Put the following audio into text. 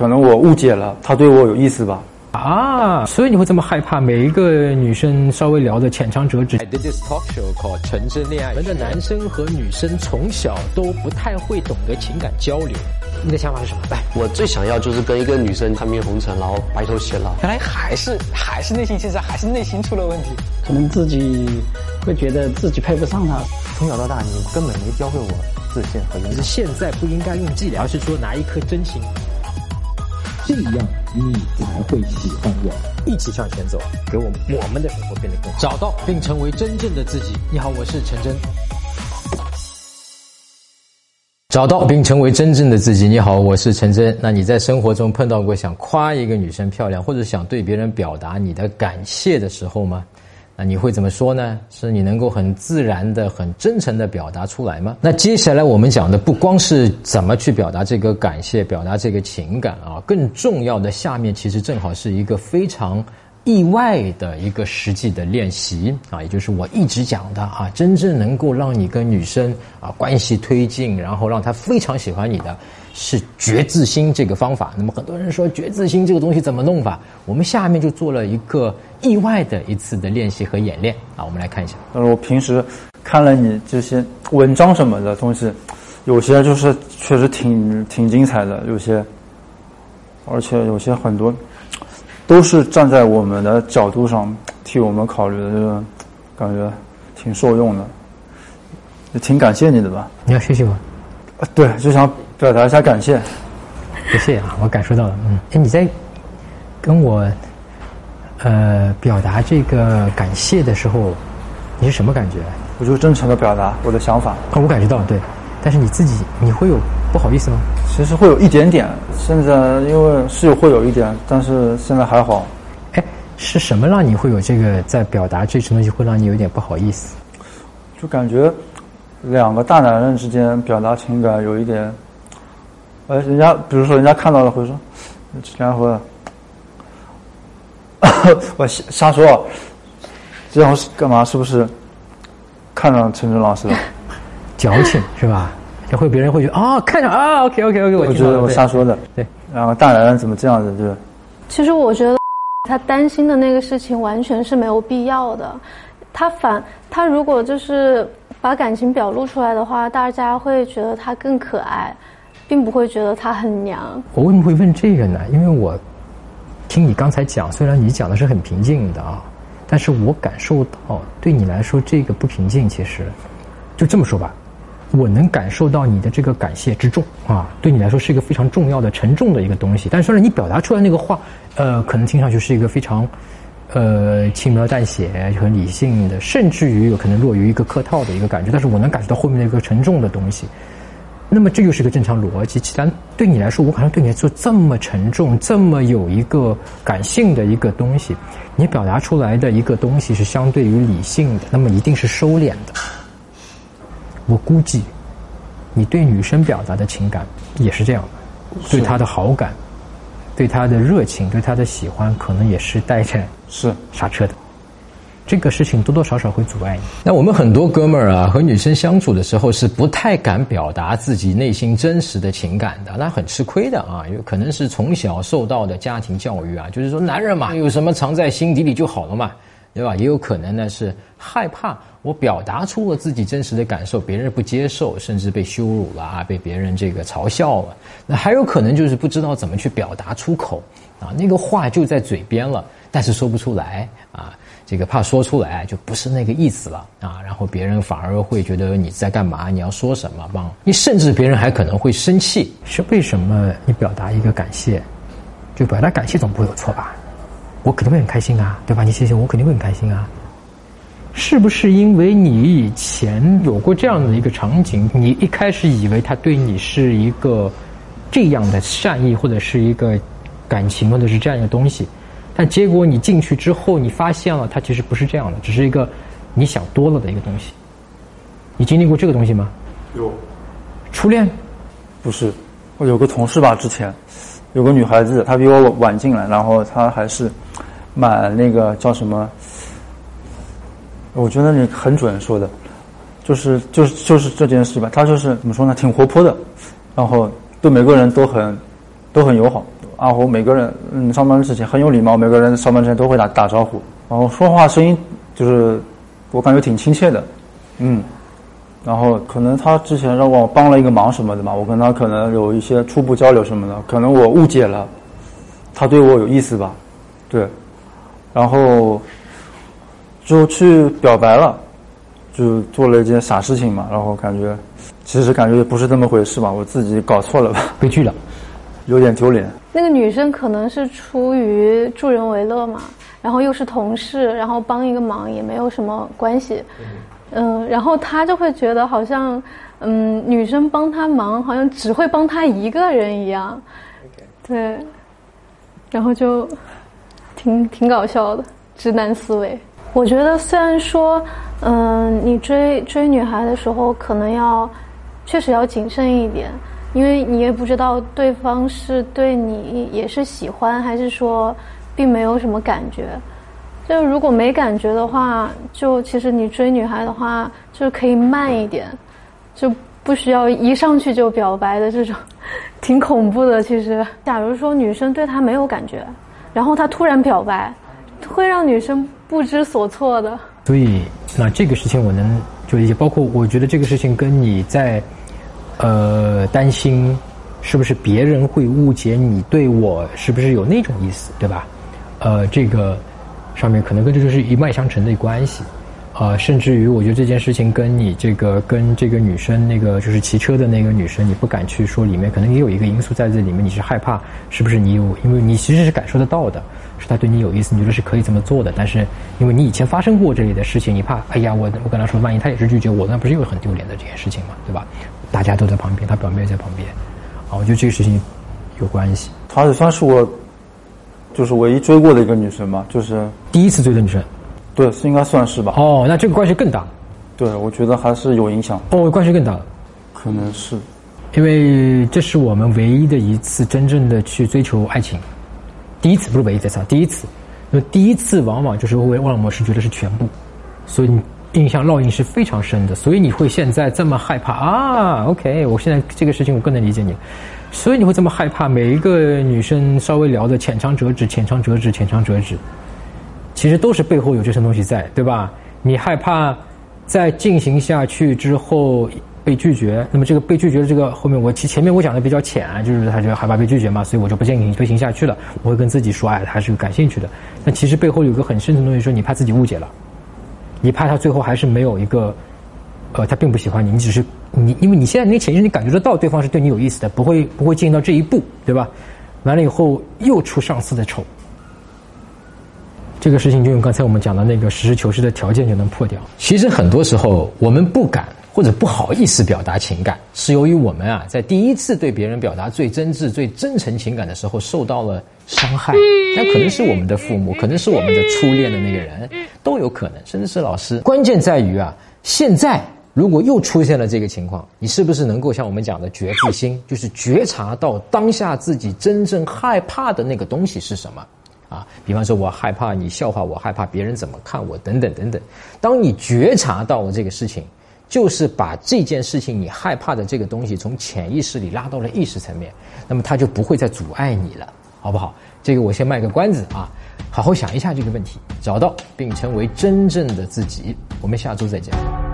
可能我误解了，他对我有意思吧。啊，所以你会这么害怕每一个女生稍微聊的浅尝辄止。I did this talk show called《纯真恋爱我》。们的男生和女生从小都不太会懂得情感交流，你的想法是什么？来，我最想要就是跟一个女生看遍红尘，然后白头偕老。原来还是还是内心其实还是内心出了问题。可能自己会觉得自己配不上她。从小到大，你根本没教会我自信和勇敢。可是现在不应该用伎俩，而是说拿一颗真心，这样你才会喜欢我。一起向前走，给我们我们的生活变得更好，找到并成为真正的自己。你好，我是陈真。找到并成为真正的自己。你好，我是陈真。那你在生活中碰到过想夸一个女生漂亮，或者想对别人表达你的感谢的时候吗？你会怎么说呢？是你能够很自然的、很真诚的表达出来吗？那接下来我们讲的不光是怎么去表达这个感谢、表达这个情感啊，更重要的下面其实正好是一个非常意外的一个实际的练习啊，也就是我一直讲的啊，真正能够让你跟女生啊关系推进，然后让她非常喜欢你的。是觉自心这个方法。那么很多人说觉自心这个东西怎么弄法？我们下面就做了一个意外的一次的练习和演练啊，我们来看一下。但是我平时看了你这些文章什么的东西，有些就是确实挺挺精彩的，有些，而且有些很多都是站在我们的角度上替我们考虑的，这个感觉挺受用的，也挺感谢你的吧？你要谢谢我，啊对，就想表达一下感谢。不谢啊，我感受到了。嗯，哎，你在跟我呃表达这个感谢的时候，你是什么感觉？我就真诚的表达我的想法，啊，我感觉到对，但是你自己你会有不好意思吗？其实会有一点点，现在因为是有会有一点，但是现在还好。哎，是什么让你会有这个在表达这些东西会让你有点不好意思？就感觉两个大男人之间表达情感有一点，呃，人家比如说人家看到了会 说，这家伙，我瞎瞎说，啊这样是干嘛？是不是看上陈真老师了？矫情是吧？然后别人会觉得啊、看上啊，OK OK OK，我我觉得我瞎说的。对，然后大男人怎么这样子？就是其实我觉得他担心的那个事情完全是没有必要的。他反他如果就是把感情表露出来的话，大家会觉得他更可爱，并不会觉得他很娘。我为什么会问这个呢？因为我听你刚才讲，虽然你讲的是很平静的啊，但是我感受到对你来说这个不平静，其实就这么说吧，我能感受到你的这个感谢之重啊，对你来说是一个非常重要的、沉重的一个东西。但是呢，你表达出来那个话，呃，可能听上去是一个非常。呃，轻描淡写、很理性的，甚至于有可能落于一个客套的一个感觉，但是我能感觉到后面的一个沉重的东西。那么这就是一个正常逻辑。既然对你来说，我可能对你来说这么沉重、这么有一个感性的一个东西，你表达出来的一个东西是相对于理性的，那么一定是收敛的。我估计，你对女生表达的情感也是这样的，对她的好感，对她的热情，对她的喜欢，可能也是带着是刹车的。这个事情多多少少会阻碍你。那我们很多哥们儿啊，和女生相处的时候是不太敢表达自己内心真实的情感的，那很吃亏的啊。有可能是从小受到的家庭教育啊，就是说男人嘛，有什么藏在心底里就好了嘛，对吧？也有可能呢是害怕我表达出了自己真实的感受，别人不接受，甚至被羞辱了啊，被别人这个嘲笑了。那还有可能就是不知道怎么去表达出口啊，那个话就在嘴边了，但是说不出来啊。这个怕说出来就不是那个意思了啊，然后别人反而会觉得你在干嘛？你要说什么？帮你，甚至别人还可能会生气。是为什么你表达一个感谢，就表达感谢总不会有错吧？我肯定会很开心啊，对吧？你谢谢我，肯定会很开心啊。是不是因为你以前有过这样的一个场景，你一开始以为他对你是一个这样的善意，或者是一个感情，或者是这样一个东西？但结果你进去之后，你发现了他其实不是这样的，只是一个你想多了的一个东西。你经历过这个东西吗？有，初恋不是，我有个同事吧，之前有个女孩子，她比我晚进来，然后她还是蛮那个叫什么？我觉得你很准说的，就是就是就是这件事吧。她就是怎么说呢，挺活泼的，然后对每个人都很都很友好，然后每个人嗯上班之前很有礼貌，每个人上班之前都会打打招呼，然后说话声音就是我感觉挺亲切的，嗯，然后可能他之前让我帮了一个忙什么的嘛，我跟他可能有一些初步交流什么的，可能我误解了，他对我有意思吧，对，然后就去表白了，就做了一件傻事情嘛，然后感觉其实感觉也不是这么回事吧，我自己搞错了吧，被拒了。有点丢脸。那个女生可能是出于助人为乐嘛，然后又是同事，然后帮一个忙也没有什么关系，嗯，然后他就会觉得好像，嗯，女生帮他忙好像只会帮他一个人一样，对，然后就挺挺搞笑的直男思维。我觉得虽然说，嗯，你追追女孩的时候可能要确实要谨慎一点。因为你也不知道对方是对你也是喜欢，还是说并没有什么感觉。就如果没感觉的话，就其实你追女孩的话，就可以慢一点，就不需要一上去就表白的这种，挺恐怖的。其实，假如说女生对他没有感觉，然后他突然表白，会让女生不知所措的。所以，那这个事情我能就理解，包括我觉得这个事情跟你在。呃，担心是不是别人会误解你对我是不是有那种意思，对吧？呃，这个上面可能跟这就是一脉相承的关系。啊，甚至于我觉得这件事情跟你这个跟这个女生那个就是骑车的那个女生，你不敢去说里面可能也有一个因素在这里面，你是害怕是不是你有？因为你其实是感受得到的，是他对你有意思，你觉得是可以这么做的。但是因为你以前发生过这类的事情，你怕，哎呀，我我跟他说，万一他也是拒绝我，那不是又很丢脸的这件事情嘛，对吧？大家都在旁边，他表妹在旁边，啊，我觉得这个事情有关系。她也算是我，就是唯一追过的一个女生吧，就是第一次追的女生。对，是应该算是吧。哦，那这个关系更大。对，我觉得还是有影响。哦，关系更大。可能是，因为这是我们唯一的一次真正的去追求爱情，第一次不是唯一这次，第一次。那第一次往往就是会让我们是觉得是全部，所以你。印象烙印是非常深的，所以你会现在这么害怕啊？OK，我现在这个事情我更能理解你，所以你会这么害怕每一个女生稍微聊的浅尝辄止、浅尝辄止、浅尝辄止，其实都是背后有这些东西在，对吧？你害怕在进行下去之后被拒绝，那么这个被拒绝的这个后面，我其前面我讲的比较浅，就是他就害怕被拒绝嘛，所以我就不建议你推行下去了。我会跟自己说，哎，他是个感兴趣的，但其实背后有个很深层的东西，说你怕自己误解了。你怕他最后还是没有一个，呃，他并不喜欢你，你只是你，因为你现在那潜意识你感觉得到对方是对你有意思的，不会不会进到这一步，对吧？完了以后又出上司的丑，这个事情就用刚才我们讲的那个实事求是的条件就能破掉。其实很多时候我们不敢或者不好意思表达情感，是由于我们啊在第一次对别人表达最真挚、最真诚情感的时候受到了。伤害，那可能是我们的父母，可能是我们的初恋的那个人，都有可能，甚至是老师。关键在于啊，现在如果又出现了这个情况，你是不是能够像我们讲的觉自心，就是觉察到当下自己真正害怕的那个东西是什么？啊，比方说我害怕你笑话我，害怕别人怎么看我，等等等等。当你觉察到了这个事情，就是把这件事情你害怕的这个东西从潜意识里拉到了意识层面，那么它就不会再阻碍你了。好不好？这个我先卖个关子啊，好好想一下这个问题，找到并成为真正的自己。我们下周再见。